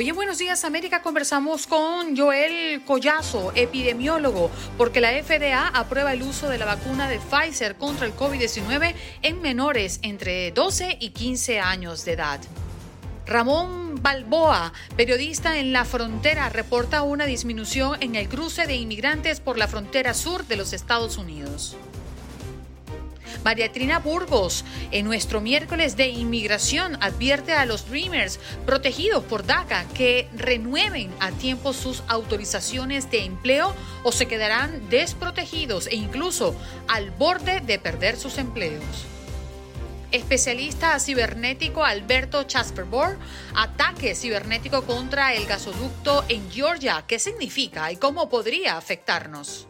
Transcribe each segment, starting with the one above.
Hoy en Buenos Días América conversamos con Joel Collazo, epidemiólogo, porque la FDA aprueba el uso de la vacuna de Pfizer contra el COVID-19 en menores entre 12 y 15 años de edad. Ramón Balboa, periodista en La Frontera, reporta una disminución en el cruce de inmigrantes por la frontera sur de los Estados Unidos. María Trina Burgos, en nuestro miércoles de inmigración, advierte a los Dreamers protegidos por DACA que renueven a tiempo sus autorizaciones de empleo o se quedarán desprotegidos e incluso al borde de perder sus empleos. Especialista cibernético Alberto Chasperbor, ataque cibernético contra el gasoducto en Georgia. ¿Qué significa y cómo podría afectarnos?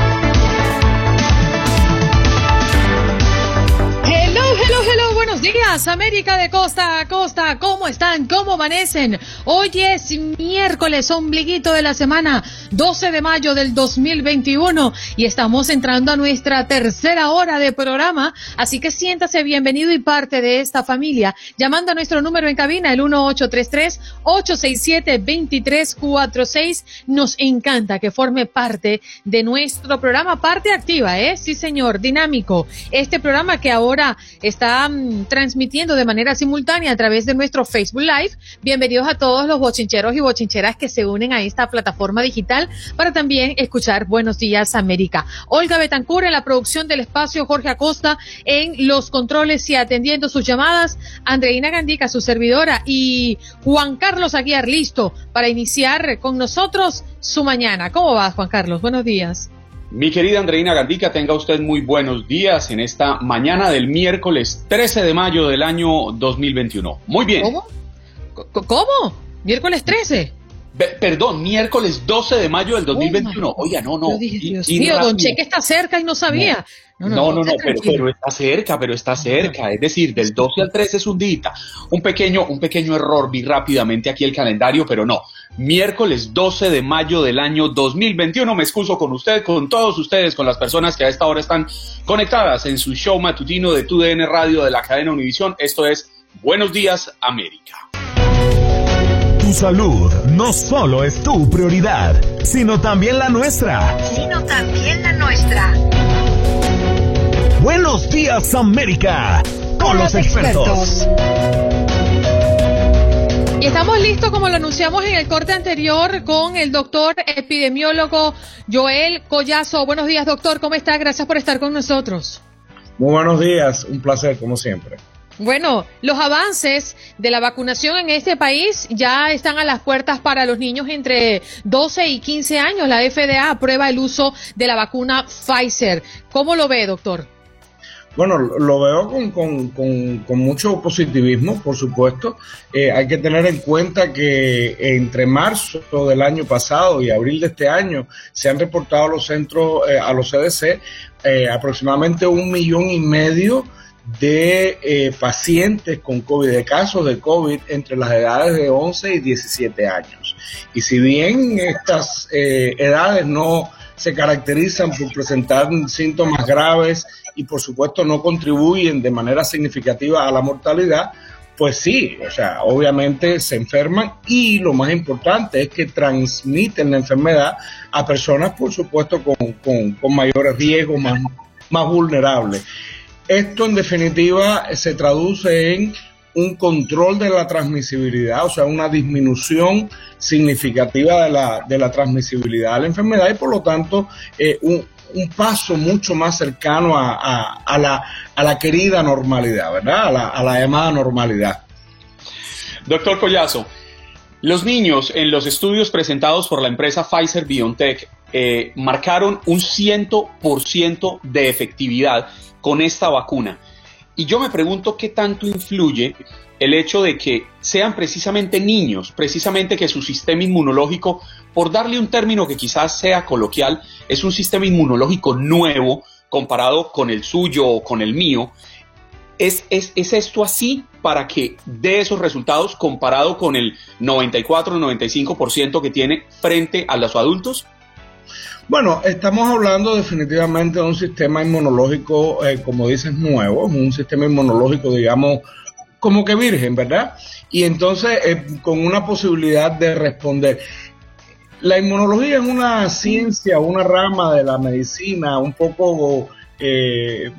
Hello, hello, buenos días, América de costa a costa. ¿Cómo están? ¿Cómo amanecen? Hoy es miércoles, ombliguito de la semana, 12 de mayo del 2021 y estamos entrando a nuestra tercera hora de programa, así que siéntase bienvenido y parte de esta familia, llamando a nuestro número en cabina, el 1833-867-2346. Nos encanta que forme parte de nuestro programa, parte activa, ¿eh? Sí, señor, dinámico. Este programa que ahora está mm, transmitiendo de manera simultánea a través de nuestro Facebook Live. Bienvenidos a todos los bochincheros y bochincheras que se unen a esta plataforma digital para también escuchar Buenos Días América. Olga Betancur en la producción del espacio, Jorge Acosta en los controles y atendiendo sus llamadas, Andreina Gandica, su servidora, y Juan Carlos Aguiar, listo para iniciar con nosotros su mañana. ¿Cómo va, Juan Carlos? Buenos días. Mi querida Andreina Gandica, tenga usted muy buenos días en esta mañana del miércoles 13 de mayo del año 2021. Muy bien. ¿Cómo? ¿Cómo? ¿Miércoles 13? perdón, miércoles 12 de mayo del 2021. Oiga, no, no. Dios mío, don Cheque está cerca y no sabía. No, no, no, pero, está cerca, pero está cerca. Es decir, del 12 al 13 es un día. Un pequeño, un pequeño error, vi rápidamente aquí el calendario, pero no. Miércoles 12 de mayo del año 2021. Me excuso con usted, con todos ustedes, con las personas que a esta hora están conectadas en su show matutino de TUDN Radio de la cadena Univisión. Esto es Buenos Días, América. Tu salud no solo es tu prioridad, sino también la nuestra. Sino también la nuestra. Buenos días América, con, los, expertos. Y estamos listos, como lo anunciamos en el corte anterior, con el doctor epidemiólogo Joel Collazo. Buenos días, doctor. ¿Cómo está? Gracias por estar con nosotros. Muy buenos días. Un placer, como siempre. Bueno, los avances de la vacunación en este país ya están a las puertas para los niños entre 12 y 15 años. La FDA aprueba el uso de la vacuna Pfizer. ¿Cómo lo ve, doctor? Bueno, lo veo con, mucho positivismo, por supuesto. Eh, hay que tener en cuenta que entre marzo del año pasado y abril de este año se han reportado a los centros, eh, a los CDC, eh, aproximadamente un millón y medio de pacientes con COVID, de casos de COVID entre las edades de 11 y 17 años. Y si bien estas edades no se caracterizan por presentar síntomas graves y por supuesto no contribuyen de manera significativa a la mortalidad, pues sí, o sea, obviamente se enferman y lo más importante es que transmiten la enfermedad a personas, por supuesto, con, mayores riesgos, más, más vulnerables. Esto en definitiva se traduce en un control de la transmisibilidad, o sea, una disminución significativa de la, de la transmisibilidad de la enfermedad y por lo tanto eh, un, paso mucho más cercano a, la, a, la, querida normalidad, ¿verdad? A la, a la llamada normalidad. Doctor Collazo, los niños en los estudios presentados por la empresa Pfizer BioNTech eh, marcaron un 100% de efectividad con esta vacuna. Y yo me pregunto qué tanto influye el hecho de que sean precisamente niños, precisamente que su sistema inmunológico, por darle un término que quizás sea coloquial, es un sistema inmunológico nuevo comparado con el suyo o con el mío. ¿Es, es, es esto así para que dé esos resultados comparado con el 94-95% que tiene frente a los adultos? Bueno, estamos hablando definitivamente de un sistema inmunológico, eh, como dices, nuevo, un sistema inmunológico, digamos, como que virgen, ¿verdad? Y entonces eh, con una posibilidad de responder. La inmunología es una ciencia, una rama de la medicina un poco eh,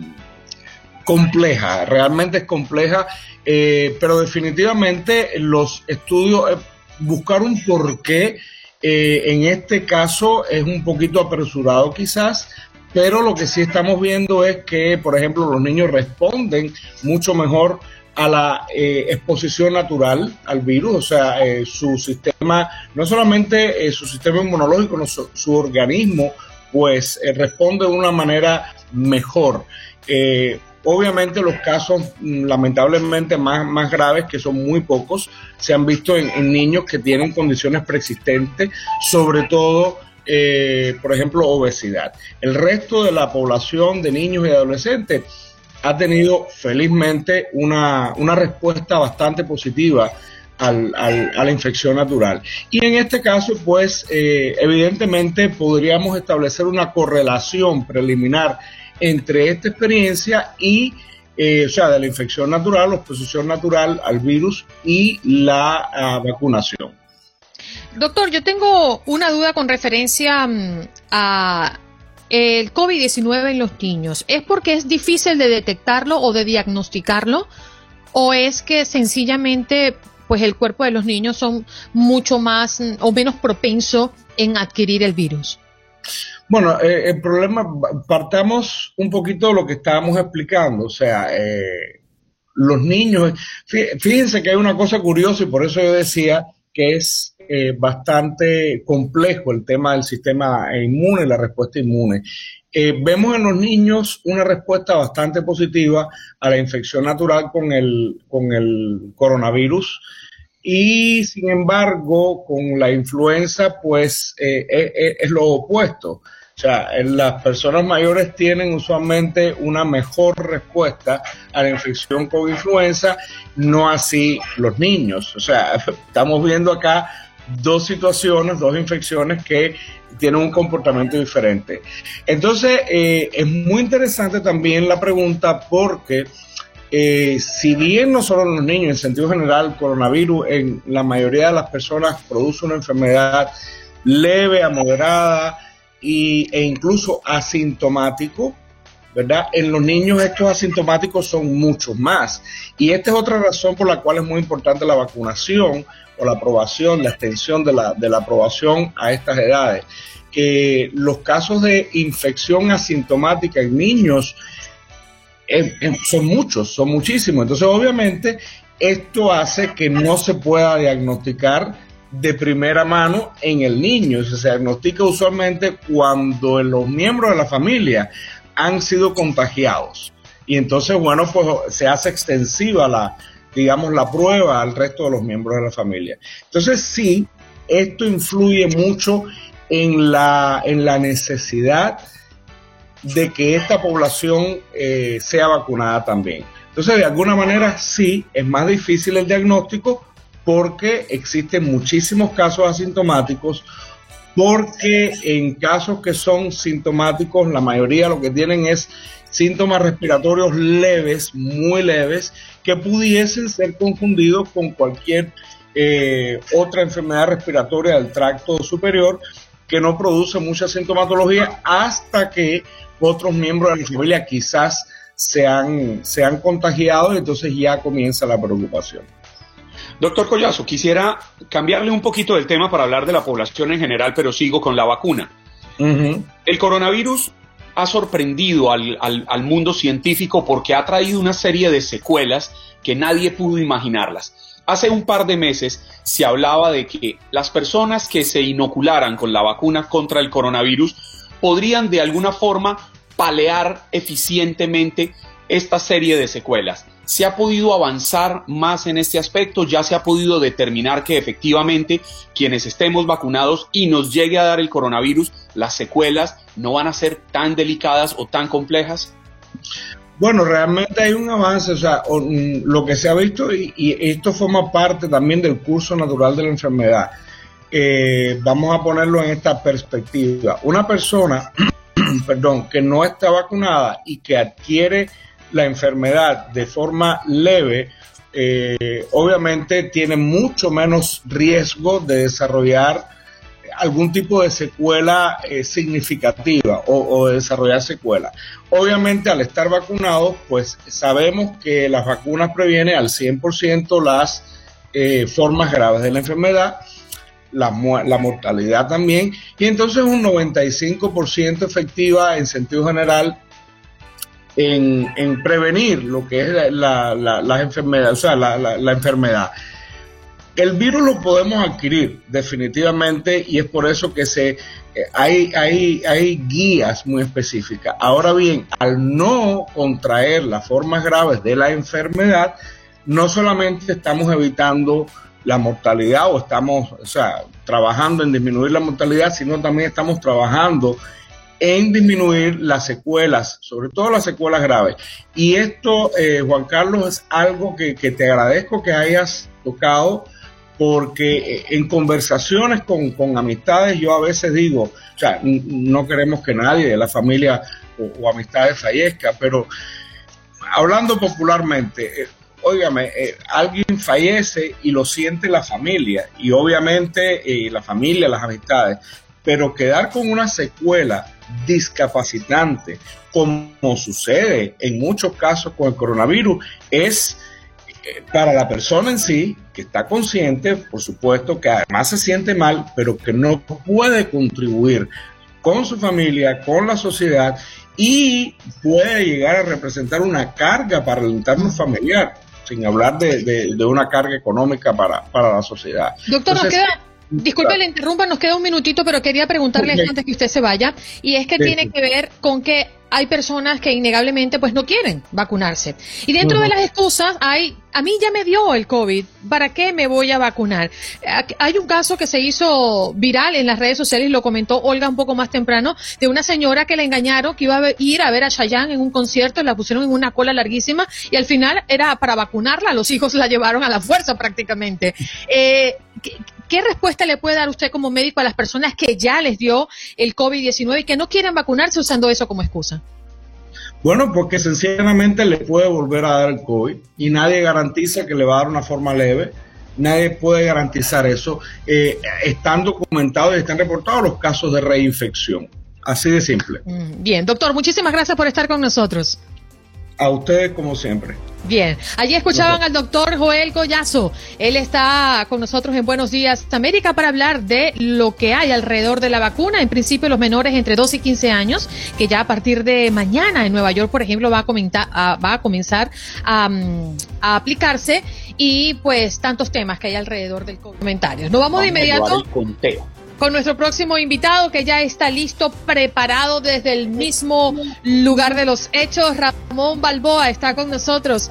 compleja, realmente es compleja, pero definitivamente los estudios, buscar un porqué eh, en este caso es un poquito apresurado quizás, pero lo que sí estamos viendo es que, por ejemplo, los niños responden mucho mejor a la eh, exposición natural al virus, o sea, eh, su sistema, no solamente su sistema inmunológico, no, su, su, organismo, pues responde de una manera mejor. Obviamente los casos mm, lamentablemente más, más graves, que son muy pocos, se han visto en, niños que tienen condiciones preexistentes, sobre todo, eh, por ejemplo, obesidad. El resto de la población de niños y adolescentes ha tenido felizmente una, respuesta bastante positiva al, a la infección natural. Y en este caso, pues, eh, evidentemente podríamos establecer una correlación preliminar entre esta experiencia y, eh, o sea, de la infección natural, la exposición natural al virus y la ah, vacunación. Doctor, yo tengo una duda con referencia mm, a el COVID-19 en los niños. ¿Es porque es difícil de detectarlo o de diagnosticarlo? ¿O es que sencillamente pues el cuerpo de los niños son mucho más mm, o menos propenso en adquirir el virus? Bueno, eh, el problema, partamos un poquito de lo que estábamos explicando, o sea, eh, los niños, fíjense que hay una cosa curiosa y por eso yo decía que es eh, bastante complejo el tema del sistema inmune, la respuesta inmune. vemos en los niños una respuesta bastante positiva a la infección natural con el, con el coronavirus y sin embargo con la influenza pues es lo opuesto. Sea, las personas mayores tienen usualmente una mejor respuesta a la infección con influenza, no así los niños. O sea, estamos viendo acá dos situaciones, dos infecciones que tienen un comportamiento diferente. Entonces, eh, es muy interesante también la pregunta porque eh, si bien no solo en los niños, en sentido general, coronavirus en la mayoría de las personas produce una enfermedad leve a moderada, y, e incluso asintomático, ¿verdad? En los niños estos asintomáticos son muchos más. Y esta es otra razón por la cual es muy importante la vacunación o la aprobación, la extensión de la, de la aprobación a estas edades. Que los casos de infección asintomática en niños son muchos, son muchísimos. Entonces, obviamente, esto hace que no se pueda diagnosticar de primera mano en el niño. Se diagnostica usualmente cuando los miembros de la familia han sido contagiados. Y entonces, bueno, pues se hace extensiva la, digamos, la prueba al resto de los miembros de la familia. Entonces, sí, esto influye mucho en la, en la necesidad de que esta población eh, sea vacunada también. Entonces, de alguna manera, sí, es más difícil el diagnóstico, porque existen muchísimos casos asintomáticos porque en casos que son sintomáticos, la mayoría lo que tienen es síntomas respiratorios leves, muy leves, que pudiesen ser confundidos con cualquier eh, otra enfermedad respiratoria del tracto superior que no produce mucha sintomatología hasta que otros miembros de la familia quizás se han, se han contagiado y entonces ya comienza la preocupación. Doctor Collazo, quisiera cambiarle un poquito del tema para hablar de la población en general, pero sigo con la vacuna. El coronavirus ha sorprendido al, al, mundo científico porque ha traído una serie de secuelas que nadie pudo imaginarlas. Hace un par de meses se hablaba de que las personas que se inocularan con la vacuna contra el coronavirus podrían de alguna forma palear eficientemente esta serie de secuelas. ¿Se ha podido avanzar más en este aspecto? ¿Ya se ha podido determinar que efectivamente quienes estemos vacunados y nos llegue a dar el coronavirus, las secuelas no van a ser tan delicadas o tan complejas? Bueno, realmente hay un avance, o sea, mm, lo que se ha visto, y, esto forma parte también del curso natural de la enfermedad. Eh, vamos a ponerlo en esta perspectiva. Una persona, perdón, que no está vacunada y que adquiere la enfermedad de forma leve, eh, obviamente tiene mucho menos riesgo de desarrollar algún tipo de secuela eh, significativa o, de desarrollar secuela. Obviamente al estar vacunados, pues sabemos que las vacunas previenen al 100% las eh, formas graves de la enfermedad, la, la, mortalidad también, y entonces un 95% efectiva en sentido general en, prevenir lo que es la, la, enfermedad, o sea, la, enfermedad. El virus lo podemos adquirir definitivamente y es por eso que se, eh, hay, hay, hay guías muy específicas. Ahora bien, al no contraer las formas graves de la enfermedad, no solamente estamos evitando la mortalidad o estamos o sea, trabajando en disminuir la mortalidad, sino también estamos trabajando en disminuir las secuelas, sobre todo las secuelas graves. Y esto, eh, Juan Carlos, es algo que, te agradezco que hayas tocado, porque eh, en conversaciones con, amistades yo a veces digo, o sea, no queremos que nadie de la familia o, amistades fallezca, pero hablando popularmente, eh, alguien fallece y lo siente la familia, y obviamente la familia, las amistades, pero quedar con una secuela discapacitante, como sucede en muchos casos con el coronavirus, es eh, para la persona en sí, que está consciente, por supuesto, que además se siente mal, pero que no puede contribuir con su familia, con la sociedad y puede llegar a representar una carga para el entorno familiar, sin hablar de, una carga económica para, la sociedad. Doctor, nos queda Disculpe, le interrumpa, nos queda un minutito, pero quería preguntarle antes que usted se vaya, y es que tiene que ver con que hay personas que innegablemente pues no quieren vacunarse. Y dentro de las excusas hay, a mí ya me dio el COVID, ¿para qué me voy a vacunar? Hay un caso que se hizo viral en las redes sociales, lo comentó Olga un poco más temprano, de una señora que le engañaron que iba a ir a ver a Chayanne en un concierto, la pusieron en una cola larguísima y al final era para vacunarla, los hijos la llevaron a la fuerza prácticamente. Eh, ¿Qué respuesta le puede dar usted como médico a las personas que ya les dio el COVID-19 y que no quieren vacunarse usando eso como excusa? Bueno, porque sencillamente le puede volver a dar el COVID y nadie garantiza que le va a dar una forma leve. Nadie puede garantizar eso. Eh, están documentados y están reportados los casos de reinfección. Así de simple. Mm, bien, doctor, muchísimas gracias por estar con nosotros. A ustedes como siempre. Bien, allí escuchaban al doctor Joel Collazo. Él está con nosotros en Buenos Días América para hablar de lo que hay alrededor de la vacuna. En principio, los menores entre 12 y 15 años, que ya a partir de mañana en Nueva York, por ejemplo, va a, comentar, va a comenzar a, a, aplicarse. Y pues tantos temas que hay alrededor del comentario. Nos vamos de inmediato con nuestro próximo invitado que ya está listo, preparado desde el mismo lugar de los hechos. Ramón Balboa está con nosotros.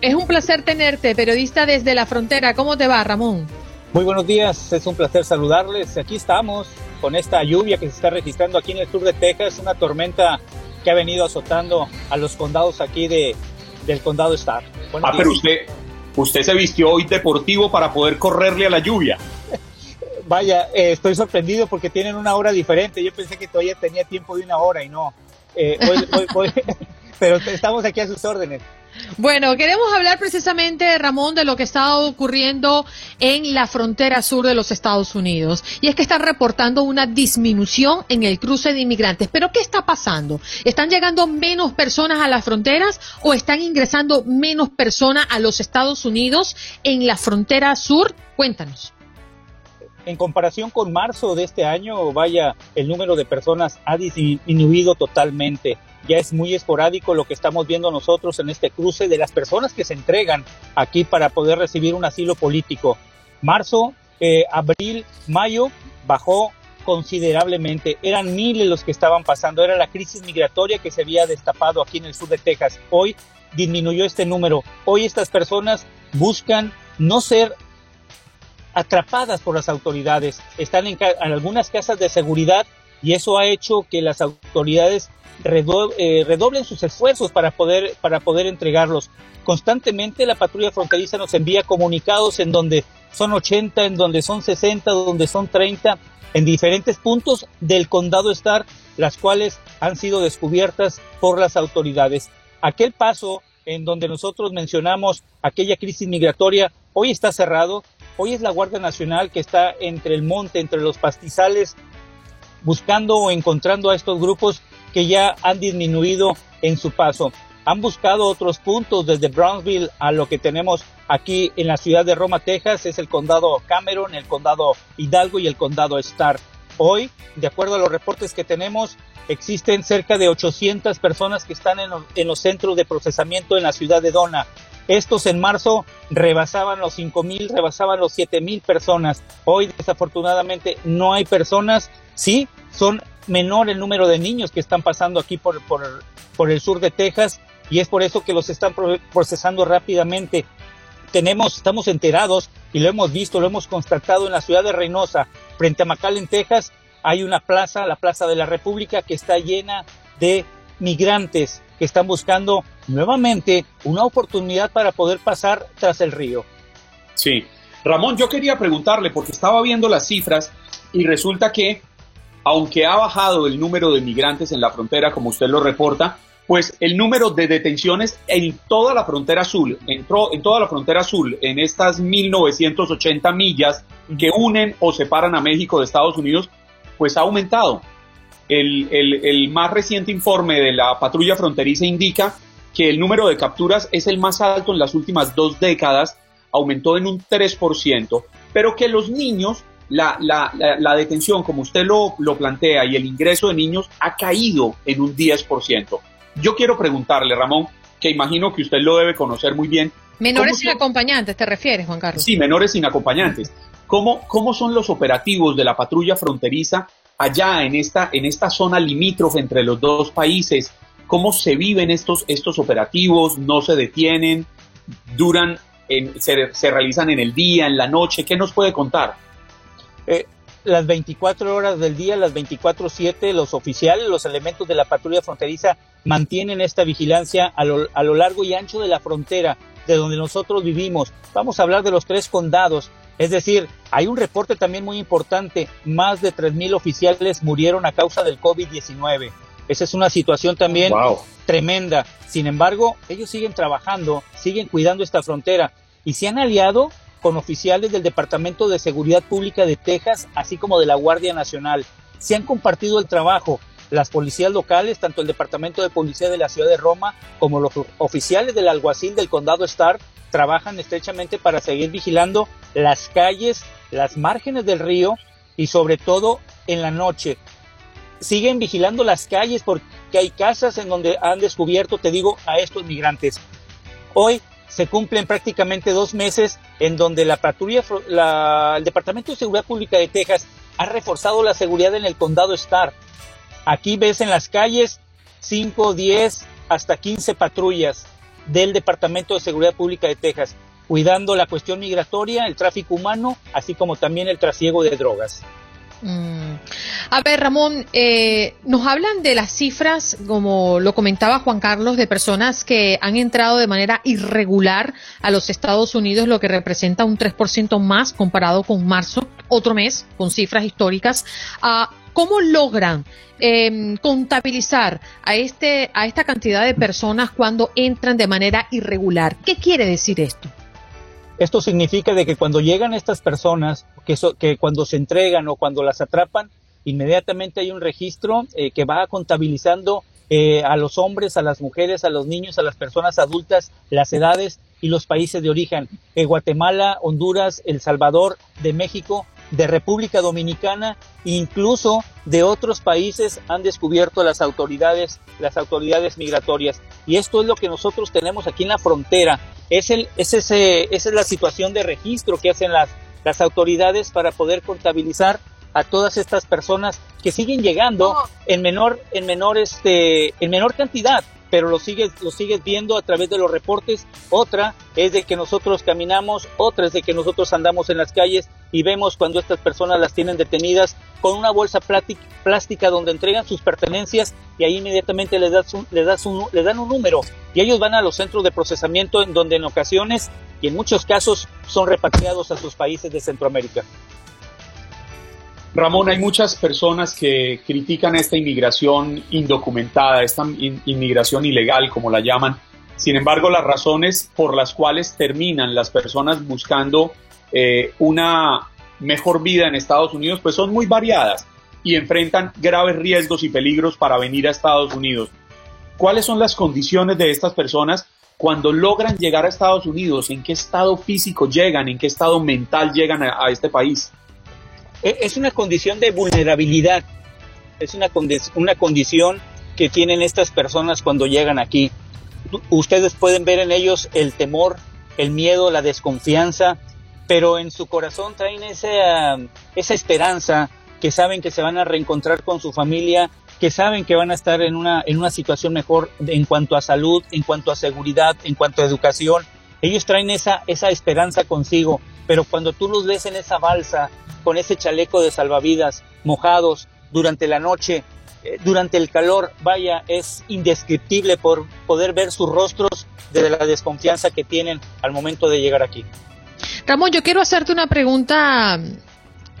Es un placer tenerte, periodista desde la frontera. ¿Cómo te va, Ramón? Muy buenos días, es un placer saludarles. Aquí estamos con esta lluvia que se está registrando aquí en el sur de Texas, una tormenta que ha venido azotando a los condados aquí de, del condado Star. ah, pero usted, usted se vistió hoy deportivo para poder correrle a la lluvia. Vaya, eh, estoy sorprendido porque tienen una hora diferente. Yo pensé que todavía tenía tiempo de una hora y no. Eh, pero estamos aquí a sus órdenes. Bueno, queremos hablar precisamente, Ramón, de lo que está ocurriendo en la frontera sur de los Estados Unidos. Y es que están reportando una disminución en el cruce de inmigrantes. ¿Pero qué está pasando? ¿Están llegando menos personas a las fronteras o están ingresando menos personas a los Estados Unidos en la frontera sur? Cuéntanos. En comparación con marzo de este año, vaya, el número de personas ha disminuido totalmente ya es muy esporádico lo que estamos viendo nosotros en este cruce de las personas que se entregan aquí para poder recibir un asilo político. Marzo, eh, abril, mayo bajó considerablemente. Eran miles los que estaban pasando. Era la crisis migratoria que se había destapado aquí en el sur de Texas. Hoy disminuyó este número. Hoy estas personas buscan no ser atrapadas por las autoridades. Están en, en algunas casas de seguridad y eso ha hecho que las autoridades eh, redoblen sus esfuerzos para poder, para poder entregarlos. Constantemente la patrulla fronteriza nos envía comunicados en donde son 80, en donde son 60, donde son 30, en diferentes puntos del condado Star, las cuales han sido descubiertas por las autoridades. Aquel paso en donde nosotros mencionamos aquella crisis migratoria, hoy está cerrado, hoy es la Guardia Nacional que está entre el monte, entre los pastizales, buscando o encontrando a estos grupos que ya han disminuido en su paso. Han buscado otros puntos desde Brownsville a lo que tenemos aquí en la ciudad de Roma, Texas, es el condado Cameron, el condado Hidalgo y el condado Starr. Hoy, de acuerdo a los reportes que tenemos, existen cerca de 800 personas que están en, los centros de procesamiento en la ciudad de Dona. Estos en marzo rebasaban los 5.000, rebasaban los 7.000 personas. Hoy desafortunadamente no hay personas. Sí, son menor el número de niños que están pasando aquí por, por, el sur de Texas y es por eso que los están procesando rápidamente. Tenemos, estamos enterados y lo hemos visto, lo hemos constatado en la ciudad de Reynosa, frente a McAllen, Texas, hay una plaza, la Plaza de la República, que está llena de migrantes están buscando nuevamente una oportunidad para poder pasar tras el río. Sí. Ramón, yo quería preguntarle, porque estaba viendo las cifras y resulta que aunque ha bajado el número de migrantes en la frontera, como usted lo reporta, pues el número de detenciones en toda la frontera azul, entró en toda la frontera azul, en estas 1980 millas que unen o separan a México de Estados Unidos, pues ha aumentado. El, el más reciente informe de la patrulla fronteriza indica que el número de capturas es el más alto en las últimas dos décadas, aumentó en un 3%, pero que los niños la, la, la, detención, como usted lo, lo, plantea, y el ingreso de niños ha caído en un 10%. Yo quiero preguntarle, Ramón, que imagino que usted lo debe conocer muy bien. Menores sin acompañantes, ¿te refieres, Juan Carlos? Sí, menores sin acompañantes. ¿Cómo, ¿Cómo son los operativos de la patrulla fronteriza allá en esta, en esta zona limítrofe entre los dos países? ¿Cómo se viven estos, estos operativos? ¿No se detienen? ¿Duran? En, se, ¿Se realizan en el día, en la noche? ¿Qué nos puede contar? Eh, las 24 horas del día, las 24/7, los oficiales, los elementos de la patrulla fronteriza mantienen esta vigilancia a lo, a lo largo y ancho de la frontera de donde nosotros vivimos. Vamos a hablar de los tres condados. Es decir, hay un reporte también muy importante, más de 3.000 oficiales murieron a causa del COVID-19. Esa es una situación también tremenda. Sin embargo, ellos siguen trabajando, siguen cuidando esta frontera y se han aliado con oficiales del Departamento de Seguridad Pública de Texas, así como de la Guardia Nacional. Se han compartido el trabajo. Las policías locales, tanto el Departamento de Policía de la Ciudad de Roma como los oficiales del alguacil del condado Starr, trabajan estrechamente para seguir vigilando las calles, las márgenes del río y sobre todo en la noche. Siguen vigilando las calles porque hay casas en donde han descubierto, te digo, a estos migrantes. Hoy se cumplen prácticamente dos meses en donde la patrulla, el Departamento de Seguridad Pública de Texas ha reforzado la seguridad en el condado Star. Aquí ves en las calles 5, 10, hasta 15 patrullas del Departamento de Seguridad Pública de Texas, cuidando la cuestión migratoria, el tráfico humano, así como también el trasiego de drogas. Mm. A ver, Ramón, eh, nos hablan de las cifras, como lo comentaba Juan Carlos, de personas que han entrado de manera irregular a los Estados Unidos, lo que representa un 3% más comparado con marzo. otro mes con cifras históricas. ¿Cómo logran em, contabilizar a, este, a esta cantidad de personas cuando entran de manera irregular? ¿Qué quiere decir esto? Esto significa de que cuando llegan estas personas, que, que cuando se entregan o cuando las atrapan, inmediatamente hay un registro eh, que va contabilizando eh, a los hombres, a las mujeres, a los niños, a las personas adultas, las edades y los países de origen. Eh, Guatemala, Honduras, El Salvador, de México, de República Dominicana, incluso de otros países han descubierto las autoridades, las autoridades migratorias. Y esto es lo que nosotros tenemos aquí en la frontera. Es, el, es ese, esa es la situación de registro que hacen las, las autoridades para poder contabilizar a todas estas personas que siguen llegando en menor, en menor, este, en menor cantidad, pero lo sigues, lo sigues viendo a través de los reportes. Otra es de que nosotros caminamos, otra es de que nosotros andamos en las calles y vemos cuando estas personas las tienen detenidas con una bolsa plástica donde entregan sus pertenencias y ahí inmediatamente les, les, das un, les dan un número y ellos van a los centros de procesamiento en donde en ocasiones y en muchos casos son repatriados a sus países de Centroamérica. Ramón, hay muchas personas que critican esta inmigración indocumentada, esta inmigración ilegal, como la llaman. Sin embargo, las razones por las cuales terminan las personas buscando eh, una mejor vida en Estados Unidos, pues son muy variadas y enfrentan graves riesgos y peligros para venir a Estados Unidos. ¿Cuáles son las condiciones de estas personas cuando logran llegar a Estados Unidos? ¿En qué estado físico llegan? ¿En qué estado mental llegan a este país? E, es una condición de vulnerabilidad, es una, una condición que tienen estas personas cuando llegan aquí. Ustedes pueden ver en ellos el temor, el miedo, la desconfianza, pero en su corazón traen esa, esa esperanza, que saben que se van a reencontrar con su familia, que saben que van a estar en una, en una situación mejor en cuanto a salud, en cuanto a seguridad, en cuanto a educación. Ellos traen esa, esa esperanza consigo, pero cuando tú los ves en esa balsa, con ese chaleco de salvavidas, mojados durante la noche, eh, durante el calor, vaya, es indescriptible por poder ver sus rostros de la desconfianza que tienen al momento de llegar aquí. Ramón, yo quiero hacerte una pregunta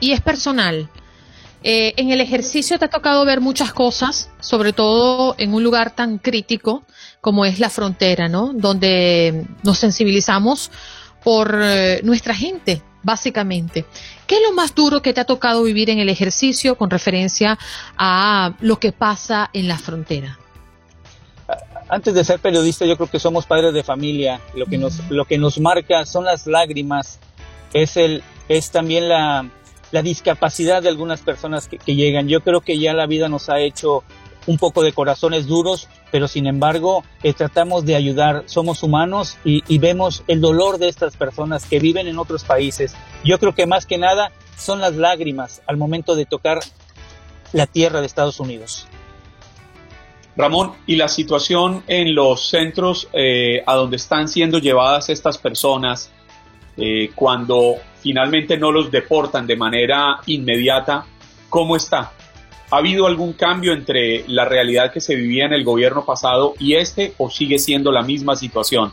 y es personal. Eh, en el ejercicio te ha tocado ver muchas cosas, sobre todo en un lugar tan crítico como es la frontera, ¿no? Donde nos sensibilizamos por eh, nuestra gente, básicamente. ¿Qué es lo más duro que te ha tocado vivir en el ejercicio con referencia a lo que pasa en la frontera? Antes de ser periodista, yo creo que somos padres de familia. Lo que nos, lo que nos marca son las lágrimas, es, el, es también la, discapacidad de algunas personas que llegan. Yo creo que ya la vida nos ha hecho un poco de corazones duros, pero sin embargo eh, tratamos de ayudar, somos humanos y, vemos el dolor de estas personas que viven en otros países. Yo creo que más que nada son las lágrimas al momento de tocar la tierra de Estados Unidos. Ramón, ¿y la situación en los centros eh, a donde están siendo llevadas estas personas eh, cuando finalmente no los deportan de manera inmediata, cómo está? ¿Ha habido algún cambio entre la realidad que se vivía en el gobierno pasado y este o sigue siendo la misma situación?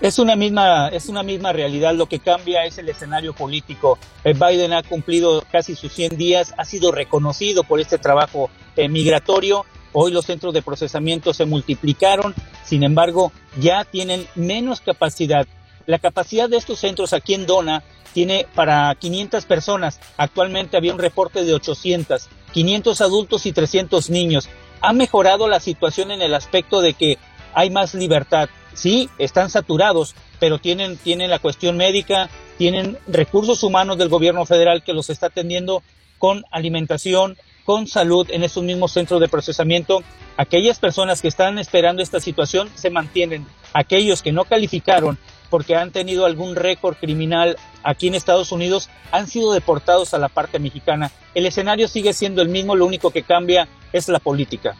Es una misma, es una misma realidad. Lo que cambia es el escenario político. Eh, Biden ha cumplido casi sus 100 días, ha sido reconocido por este trabajo eh, migratorio. Hoy los centros de procesamiento se multiplicaron, sin embargo, ya tienen menos capacidad. La capacidad de estos centros aquí en Dona tiene para 500 personas. Actualmente había un reporte de 800. 500 adultos y 300 niños. Ha mejorado la situación en el aspecto de que hay más libertad. Sí, están saturados, pero tienen, tienen la cuestión médica, tienen recursos humanos del gobierno federal que los está atendiendo con alimentación, con salud en esos mismos centros de procesamiento. Aquellas personas que están esperando esta situación se mantienen. Aquellos que no calificaron porque han tenido algún récord criminal aquí en Estados Unidos, han sido deportados a la parte mexicana. El escenario sigue siendo el mismo, lo único que cambia es la política.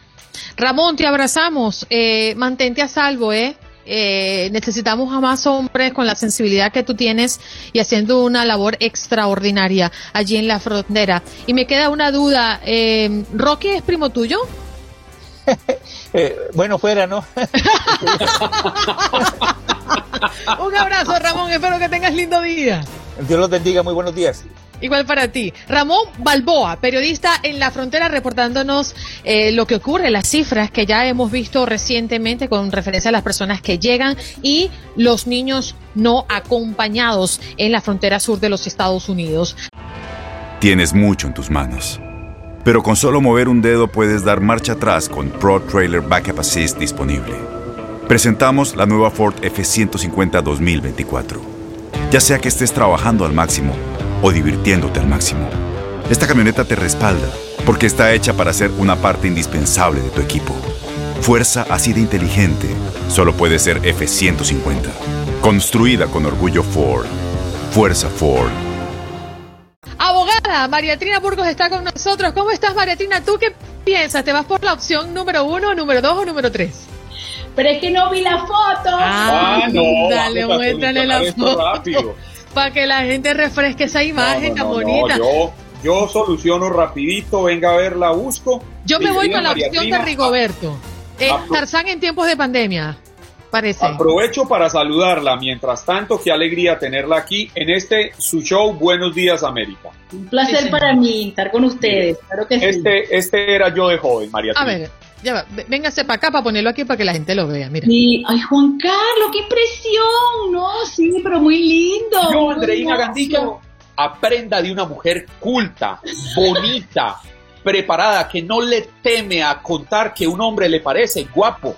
Ramón, te abrazamos. Eh, mantente a salvo, ¿eh? ¿eh? necesitamos a más hombres con la sensibilidad que tú tienes y haciendo una labor extraordinaria allí en la frontera. Y me queda una duda, eh, ¿Rocky es primo tuyo? Eh, bueno, fuera, ¿no? Un abrazo, Ramón. Espero que tengas lindo día. Dios los bendiga. Muy buenos días. Igual para ti. Ramón Balboa, periodista en la frontera, reportándonos eh, lo que ocurre, las cifras que ya hemos visto recientemente con referencia a las personas que llegan y los niños no acompañados en la frontera sur de los Estados Unidos. Tienes mucho en tus manos. Pero con solo mover un dedo puedes dar marcha atrás con Pro Trailer Backup Assist disponible. Presentamos la nueva Ford F150 2024. Ya sea que estés trabajando al máximo o divirtiéndote al máximo, esta camioneta te respalda porque está hecha para ser una parte indispensable de tu equipo. Fuerza así de inteligente solo puede ser F150. Construida con orgullo Ford. Fuerza Ford. Abogada, Mariatrina Burgos está con nosotros. ¿Cómo estás, Mariatrina? ¿Tú qué piensas? ¿Te vas por la opción número uno, número dos o número tres? Pero es que no vi la foto. Ah, ah no. Dale, muéstrale la foto. Para que la gente refresque esa imagen tan bonita. yo, yo soluciono rapidito, venga a ver, la busco. Yo me voy con la opción de Rigoberto. Eh, Tarzán en tiempos de pandemia. Parece. Aprovecho para saludarla. Mientras tanto, qué alegría tenerla aquí en este su show Buenos Días América. Un placer para mí estar con ustedes. Claro que este, sí. este era yo de joven, María. A ver, ya va, véngase para acá para ponerlo aquí para que la gente lo vea. Mira. Sí, ay, Juan Carlos, qué impresión. No, sí, pero muy lindo. Yo, Andreina Gandica, aprenda de una mujer culta, bonita, preparada, que no le teme a contar que un hombre le parece guapo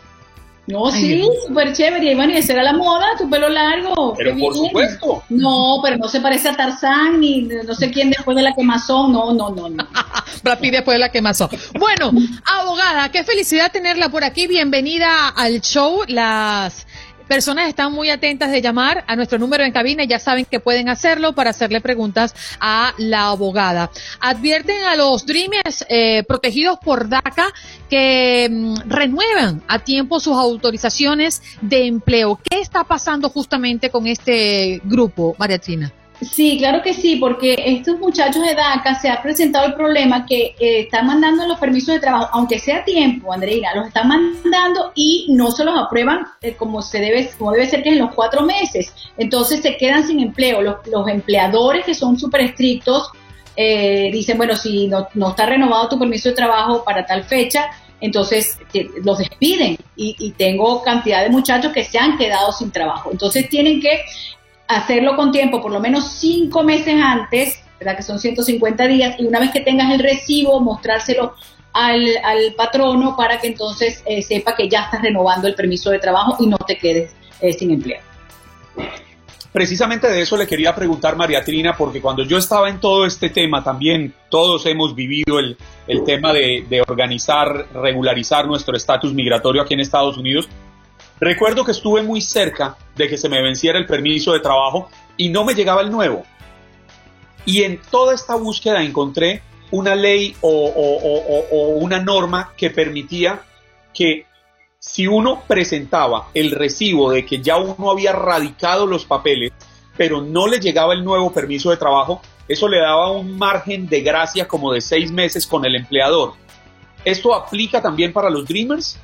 no, sí, súper chévere. Y bueno, y esa era la moda, tu pelo largo. Pero por supuesto. No, pero no se parece a Tarzán ni no sé quién después de la quemazón. No, no, no, no. Brad después de la quemazón. Bueno, abogada, qué felicidad tenerla por aquí. Bienvenida al show. Las personas están muy atentas de llamar a nuestro número en cabina y ya saben que pueden hacerlo para hacerle preguntas a la abogada. Advierten a los Dreamers eh, protegidos por DACA que mm, renuevan a tiempo sus autorizaciones de empleo. ¿Qué está pasando justamente con este grupo, María Trina? Sí, claro que sí, porque estos muchachos de DACA se ha presentado el problema que eh, están mandando los permisos de trabajo, aunque sea tiempo, Andreina, los están mandando y no se los aprueban eh, como se debe, como debe ser que en los cuatro meses. Entonces se quedan sin empleo. Los, empleadores que son súper estrictos eh, dicen, bueno, si no, no está renovado tu permiso de trabajo para tal fecha, entonces los despiden y, y, tengo cantidad de muchachos que se han quedado sin trabajo. Entonces tienen que hacerlo con tiempo, por lo menos cinco meses antes, ¿verdad? que son 150 días, y una vez que tengas el recibo, mostrárselo al, patrono para que entonces eh, sepa que ya estás renovando el permiso de trabajo y no te quedes eh, sin empleo. Precisamente de eso le quería preguntar María Trina, porque cuando yo estaba en todo este tema, también todos hemos vivido el, tema de, de organizar, regularizar nuestro estatus migratorio aquí en Estados Unidos. Recuerdo que estuve muy cerca de que se me venciera el permiso de trabajo y no me llegaba el nuevo. Y en toda esta búsqueda encontré una ley o, una norma que permitía que si uno presentaba el recibo de que ya uno había radicado los papeles, pero no le llegaba el nuevo permiso de trabajo, eso le daba un margen de gracia como de seis meses con el empleador. ¿Esto aplica también para los Dreamers?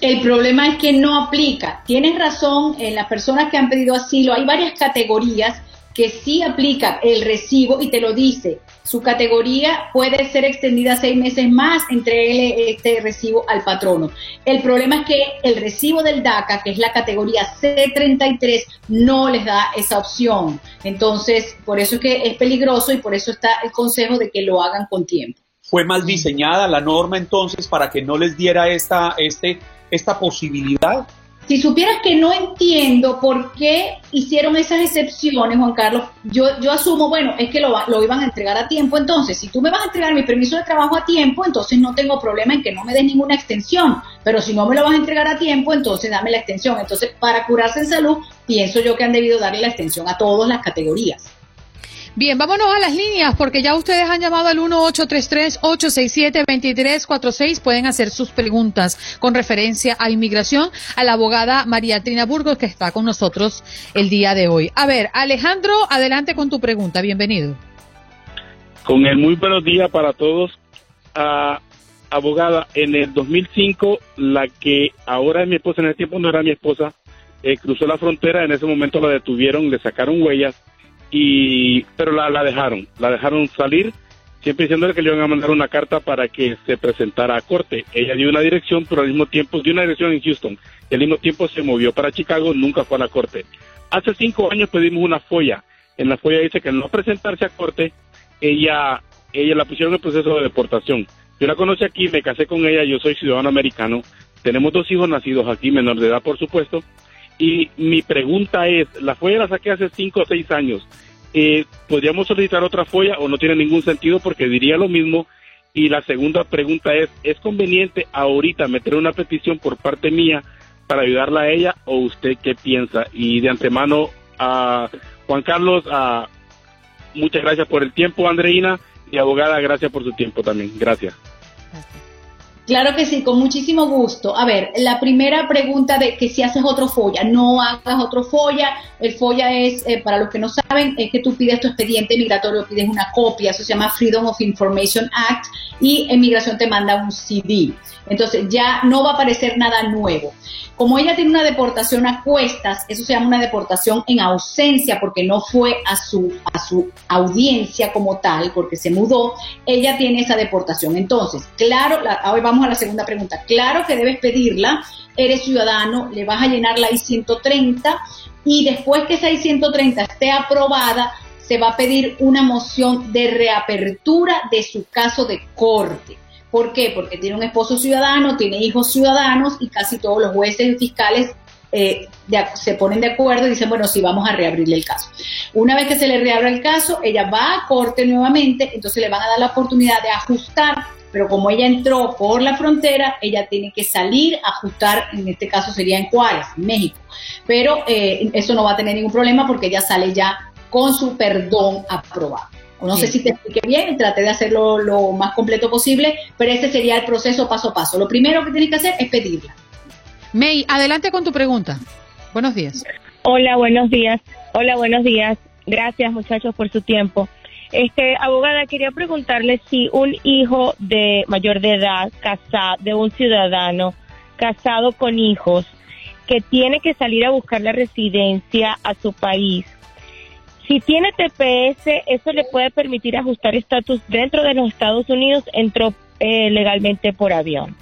El problema es que no aplica. Tienes razón, en las personas que han pedido asilo hay varias categorías que sí aplica el recibo y te lo dice. Su categoría puede ser extendida seis meses más, entregue este recibo al patrono. El problema es que el recibo del DACA, que es la categoría C33, no les da esa opción. Entonces, por eso es que es peligroso y por eso está el consejo de que lo hagan con tiempo fue mal diseñada la norma entonces para que no les diera esta, este, esta posibilidad? Si supieras que no entiendo por qué hicieron esas excepciones, Juan Carlos, yo, yo asumo, bueno, es que lo, lo iban a entregar a tiempo. Entonces, si tú me vas a entregar mi permiso de trabajo a tiempo, entonces no tengo problema en que no me des ninguna extensión. Pero si no me lo vas a entregar a tiempo, entonces dame la extensión. Entonces, para curarse en salud, pienso yo que han debido darle la extensión a todas las categorías. Bien, vámonos a las líneas porque ya ustedes han llamado al 1-833-867-2346. Pueden hacer sus preguntas con referencia a inmigración a la abogada María Trina Burgos que está con nosotros el día de hoy. A ver, Alejandro, adelante con tu pregunta. Bienvenido. Con el muy buenos días para todos. Ah, abogada, en el 2005, la que ahora es mi esposa, en ese tiempo no era mi esposa, eh, cruzó la frontera, en ese momento la detuvieron, le sacaron huellas y pero la, la dejaron, la dejaron salir, siempre diciéndole que le iban a mandar una carta para que se presentara a corte. Ella dio una dirección, pero al mismo tiempo dio una dirección en Houston, y al mismo tiempo se movió para Chicago, nunca fue a la corte. Hace cinco años pedimos una folla, en la folla dice que al no presentarse a corte, ella, ella la pusieron en proceso de deportación. Yo la conocí aquí, me casé con ella, yo soy ciudadano americano, tenemos dos hijos nacidos aquí, menor de edad por supuesto, y mi pregunta es, la folla la saqué hace cinco o seis años, eh, ¿podríamos solicitar otra folla o no tiene ningún sentido porque diría lo mismo? Y la segunda pregunta es, ¿es conveniente ahorita meter una petición por parte mía para ayudarla a ella o usted qué piensa? Y de antemano a Juan Carlos, a, muchas gracias por el tiempo, Andreina, y abogada, gracias por su tiempo también. Gracias. Claro que sí, con muchísimo gusto. A ver, la primera pregunta de que si haces otro folla, no hagas otro folla. El folla es, eh, para los que no saben, es que tú pides tu expediente migratorio, pides una copia, eso se llama Freedom of Information Act y Emigración te manda un CD. Entonces ya no va a aparecer nada nuevo. Como ella tiene una deportación a cuestas, eso se llama una deportación en ausencia porque no fue a su, a su audiencia como tal, porque se mudó, ella tiene esa deportación. Entonces, claro, hoy vamos a la segunda pregunta, claro que debes pedirla, eres ciudadano, le vas a llenar la I-130 y después que esa I-130 esté aprobada, se va a pedir una moción de reapertura de su caso de corte. ¿Por qué? Porque tiene un esposo ciudadano, tiene hijos ciudadanos y casi todos los jueces y fiscales eh, se ponen de acuerdo y dicen, bueno, sí, vamos a reabrirle el caso. Una vez que se le reabra el caso, ella va a corte nuevamente, entonces le van a dar la oportunidad de ajustar, pero como ella entró por la frontera, ella tiene que salir a ajustar, en este caso sería en Juárez, en México. Pero eh, eso no va a tener ningún problema porque ella sale ya con su perdón aprobado. No sé si te expliqué bien, traté de hacerlo lo más completo posible, pero ese sería el proceso paso a paso. Lo primero que tienes que hacer es pedirla. May, adelante con tu pregunta. Buenos días. Hola, buenos días. Hola, buenos días. Gracias, muchachos, por su tiempo. Este, abogada, quería preguntarle si un hijo de mayor de edad, casado, de un ciudadano, casado con hijos, que tiene que salir a buscar la residencia a su país, si tiene TPS, eso le puede permitir ajustar estatus dentro de los Estados Unidos, entró eh, legalmente por avión.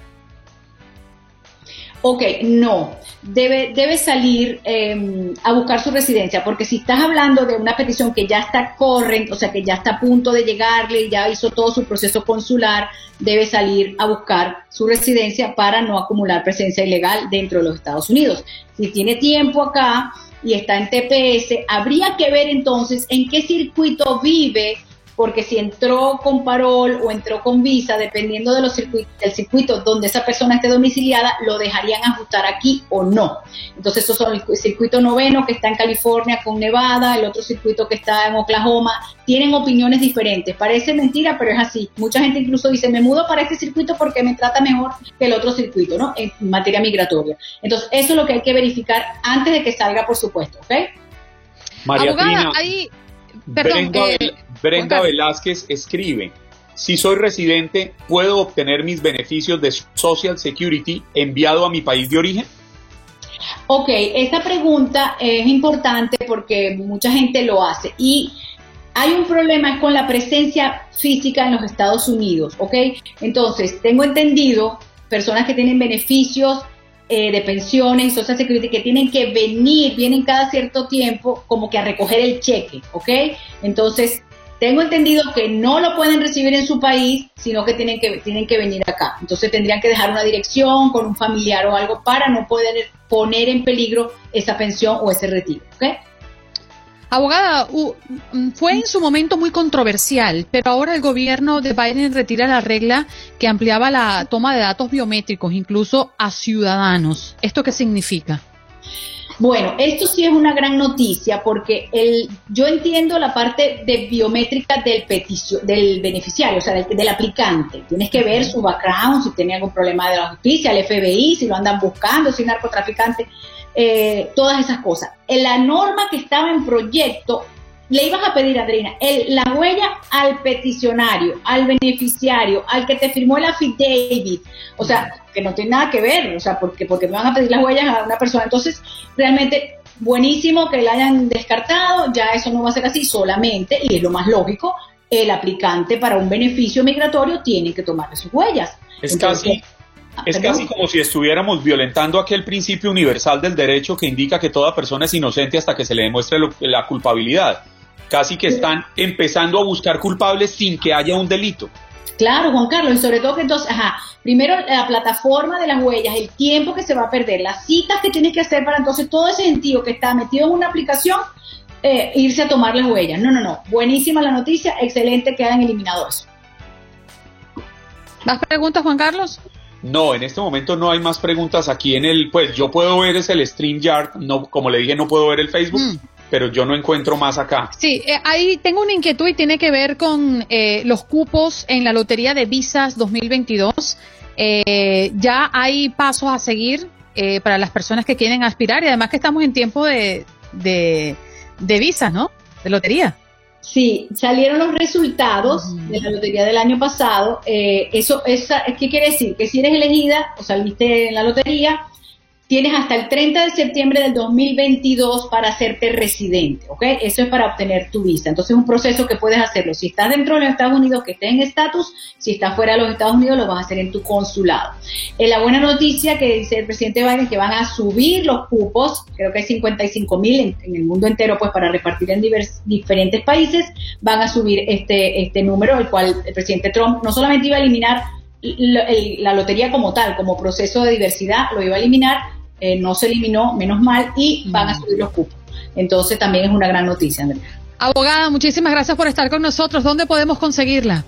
Ok, no. Debe, debe salir em, a buscar su residencia, porque si estás hablando de una petición que ya está corriendo, o sea, que ya está a punto de llegarle ya hizo todo su proceso consular, debe salir a buscar su residencia para no acumular presencia ilegal dentro de los Estados Unidos. Si tiene tiempo acá, y está en TPS, habría que ver entonces en qué circuito vive porque si entró con parol o entró con visa, dependiendo de los circuitos, del circuito donde esa persona esté domiciliada, lo dejarían ajustar aquí o no. Entonces, esos son el circuito noveno que está en California con Nevada, el otro circuito que está en Oklahoma, tienen opiniones diferentes. Parece mentira, pero es así. Mucha gente incluso dice, me mudo para este circuito porque me trata mejor que el otro circuito, ¿no? En materia migratoria. Entonces, eso es lo que hay que verificar antes de que salga, por supuesto, ¿ok? María Abogada, ahí... Perdón, eh, Brenda Velázquez escribe, si soy residente, ¿puedo obtener mis beneficios de Social Security enviado a mi país de origen? Ok, esta pregunta es importante porque mucha gente lo hace y hay un problema con la presencia física en los Estados Unidos, ¿ok? Entonces, tengo entendido personas que tienen beneficios eh, de pensiones, Social Security, que tienen que venir, vienen cada cierto tiempo como que a recoger el cheque, ¿ok? Entonces, tengo entendido que no lo pueden recibir en su país, sino que tienen que, tienen que venir acá. Entonces tendrían que dejar una dirección con un familiar o algo para no poder poner en peligro esa pensión o ese retiro. Abogada, mm, fue en su momento muy controversial, pero ahora el gobierno de Biden retira la regla que ampliaba la toma de datos biométricos, incluso a ciudadanos. ¿Esto qué significa? Bueno, esto sí es una gran noticia porque el, yo entiendo la parte de biométrica del, peticio, del beneficiario, o sea, del, aplicante. Tienes que ver su background, si tiene algún problema de la justicia, el FBI, si lo andan buscando, si es narcotraficante, eh, todas esas cosas. En la norma que estaba en proyecto le ibas a pedir, Adriana, el, la huella al peticionario, al beneficiario, al que te firmó el affidavit, o sea, que no tiene nada que ver, o sea, porque, porque me van a pedir las huellas a una persona. Entonces, realmente buenísimo que la hayan descartado, ya eso no va a ser así solamente, y es lo más lógico, el aplicante para un beneficio migratorio tiene que tomarle sus huellas. Es casi ah, es casi como si estuviéramos violentando aquel principio universal del derecho que indica que toda persona es inocente hasta que se le demuestre la culpabilidad. Casi que están empezando a buscar culpables sin que haya un delito. Claro, Juan Carlos, y sobre todo que entonces, ajá, primero la plataforma de las huellas, el tiempo que se va a perder, las citas que tienes que hacer para entonces todo ese sentido que está metido en una aplicación, eh, irse a tomar las huellas. No, no, no. Buenísima la noticia, excelente que hayan eliminado eso. ¿Más preguntas, Juan Carlos? No, en este momento no hay más preguntas aquí en el, pues yo puedo ver es el StreamYard, no, como le dije, no puedo ver el Facebook. Mm pero yo no encuentro más acá. Sí, eh, ahí tengo una inquietud y tiene que ver con eh, los cupos en la Lotería de Visas 2022. Eh, ya hay pasos a seguir para las personas que quieren aspirar y además que estamos en tiempo de, de, visas, ¿no? De lotería. Sí, salieron los resultados de la lotería del año pasado. eso, esa, ¿qué quiere decir? Que si eres elegida o saliste en la lotería, tienes hasta el 30 de septiembre del 2022 para hacerte residente, ¿ok? Eso es para obtener tu visa. Entonces es un proceso que puedes hacerlo. Si estás dentro de los Estados Unidos, que estés en estatus, si estás fuera de los Estados Unidos, lo vas a hacer en tu consulado. Eh, la buena noticia que dice el presidente Biden que van a subir los cupos, creo que hay 55 mil en, el mundo entero, pues para repartir en diferentes países, van a subir este, este número, el cual el presidente Trump no solamente iba a eliminar la lotería como tal, como proceso de diversidad, lo iba a eliminar, eh, no se eliminó, menos mal, y van a subir los cupos. Entonces también es una gran noticia, Andrea. Abogada, muchísimas gracias por estar con nosotros. ¿Dónde podemos conseguirla?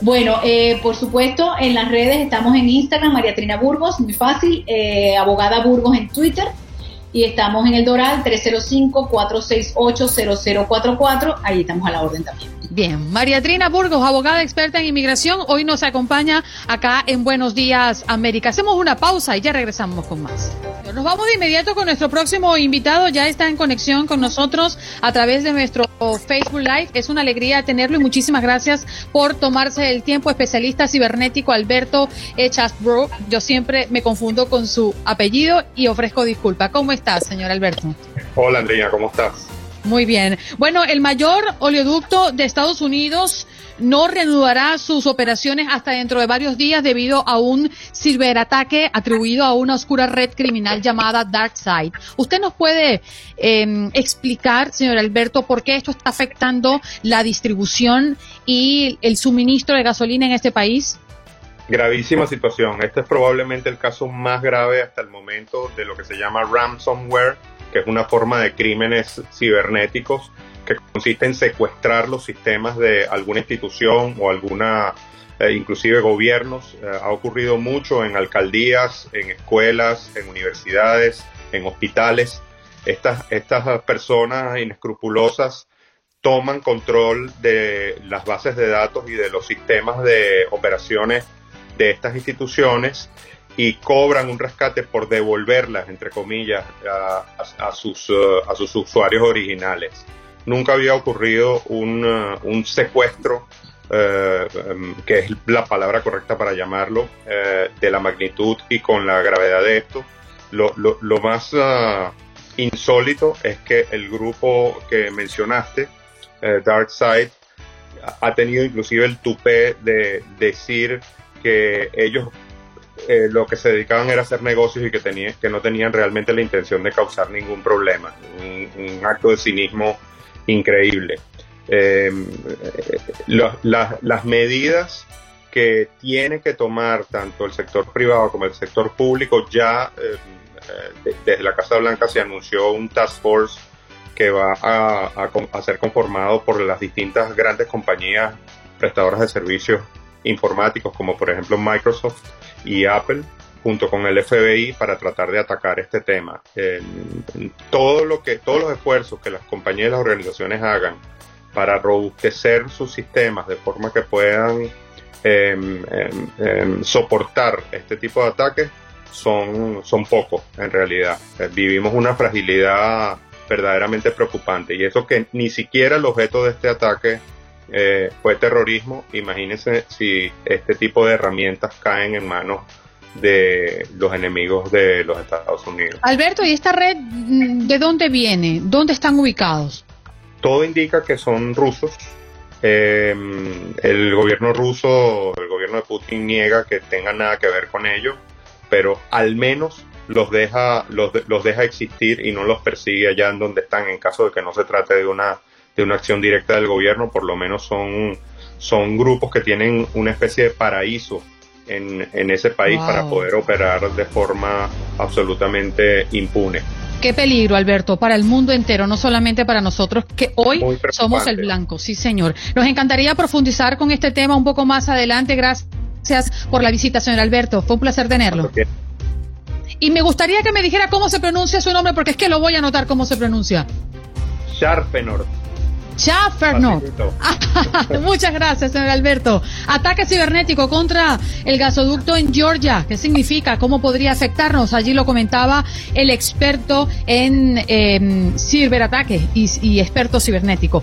Bueno, eh, por supuesto, en las redes estamos en Instagram, María Trina Burgos, muy fácil, eh, abogada Burgos en Twitter, y estamos en el Doral 305-468-0044, ahí estamos a la orden también. Bien, María Trina Burgos, abogada experta en inmigración, hoy nos acompaña acá en Buenos Días América. Hacemos una pausa y ya regresamos con más. Nos vamos de inmediato con nuestro próximo invitado, ya está en conexión con nosotros a través de nuestro Facebook Live. Es una alegría tenerlo y muchísimas gracias por tomarse el tiempo, especialista cibernético Alberto Echasbro. Yo siempre me confundo con su apellido y ofrezco disculpa. ¿Cómo estás, señor Alberto? Hola, Andrea, ¿cómo estás? Muy bien. Bueno, el mayor oleoducto de Estados Unidos no reanudará sus operaciones hasta dentro de varios días debido a un ciberataque atribuido a una oscura red criminal llamada DarkSide. ¿Usted nos puede em, explicar, señor Alberto, por qué esto está afectando la distribución y el suministro de gasolina en este país? Gravísima situación. Este es probablemente el caso más grave hasta el momento de lo que se llama ransomware que es una forma de crímenes cibernéticos que consiste en secuestrar los sistemas de alguna institución o alguna, eh, inclusive gobiernos. Eh, ha ocurrido mucho en alcaldías, en escuelas, en universidades, en hospitales. Estas, estas personas inescrupulosas toman control de las bases de datos y de los sistemas de operaciones de estas instituciones y cobran un rescate por devolverlas, entre comillas, a, sus, uh, a sus usuarios originales. Nunca había ocurrido un, uh, secuestro, uh, um, que es la palabra correcta para llamarlo, de la magnitud y con la gravedad de esto. Lo, lo más insólito es que el grupo que mencionaste, Darkside, ha tenido inclusive el tupé de decir que ellos eh, lo que se dedicaban era hacer negocios y que, tenía, que no tenían realmente la intención de causar ningún problema. Un, acto de cinismo increíble. Em, eh, las medidas que tiene que tomar tanto el sector privado como el sector público, ya em, eh, desde la Casa Blanca se anunció un task force que va a, a ser conformado por las distintas grandes compañías prestadoras de servicios informáticos como por ejemplo Microsoft y Apple junto con el FBI para tratar de atacar este tema. lo que, todos los esfuerzos que las compañías y las organizaciones hagan para robustecer sus sistemas de forma que puedan em, em, em, soportar este tipo de ataques son, son pocos en realidad. Eh, vivimos una fragilidad verdaderamente preocupante y eso que ni siquiera el objeto de este ataque eh, fue terrorismo, imagínense si este tipo de herramientas caen en manos de los enemigos de los Estados Unidos. Alberto, ¿y esta red mm, de dónde viene? ¿Dónde están ubicados? Todo indica que son rusos. Eh, el gobierno ruso, el gobierno de Putin niega que tenga nada que ver con ello, pero al menos los deja, los, los deja existir y no los persigue allá en donde están en caso de que no se trate de una, de una acción directa del gobierno, por lo menos son, son grupos que tienen una especie de paraíso en, en ese país para poder operar de forma absolutamente impune. Qué peligro, Alberto, para el mundo entero, no solamente para nosotros, que hoy somos el blanco. Sí, señor. Nos encantaría profundizar con este tema un poco más adelante. Gracias por la visita, señor Alberto. Fue un placer tenerlo. Y me gustaría que me dijera cómo se pronuncia su nombre, porque es que lo voy a anotar cómo se pronuncia. Sharpenor. Muchas gracias, señor Alberto. Ataque cibernético contra el gasoducto en Georgia. ¿Qué significa? ¿Cómo podría afectarnos? Allí lo comentaba el experto en eh, ciberataque y, y experto cibernético.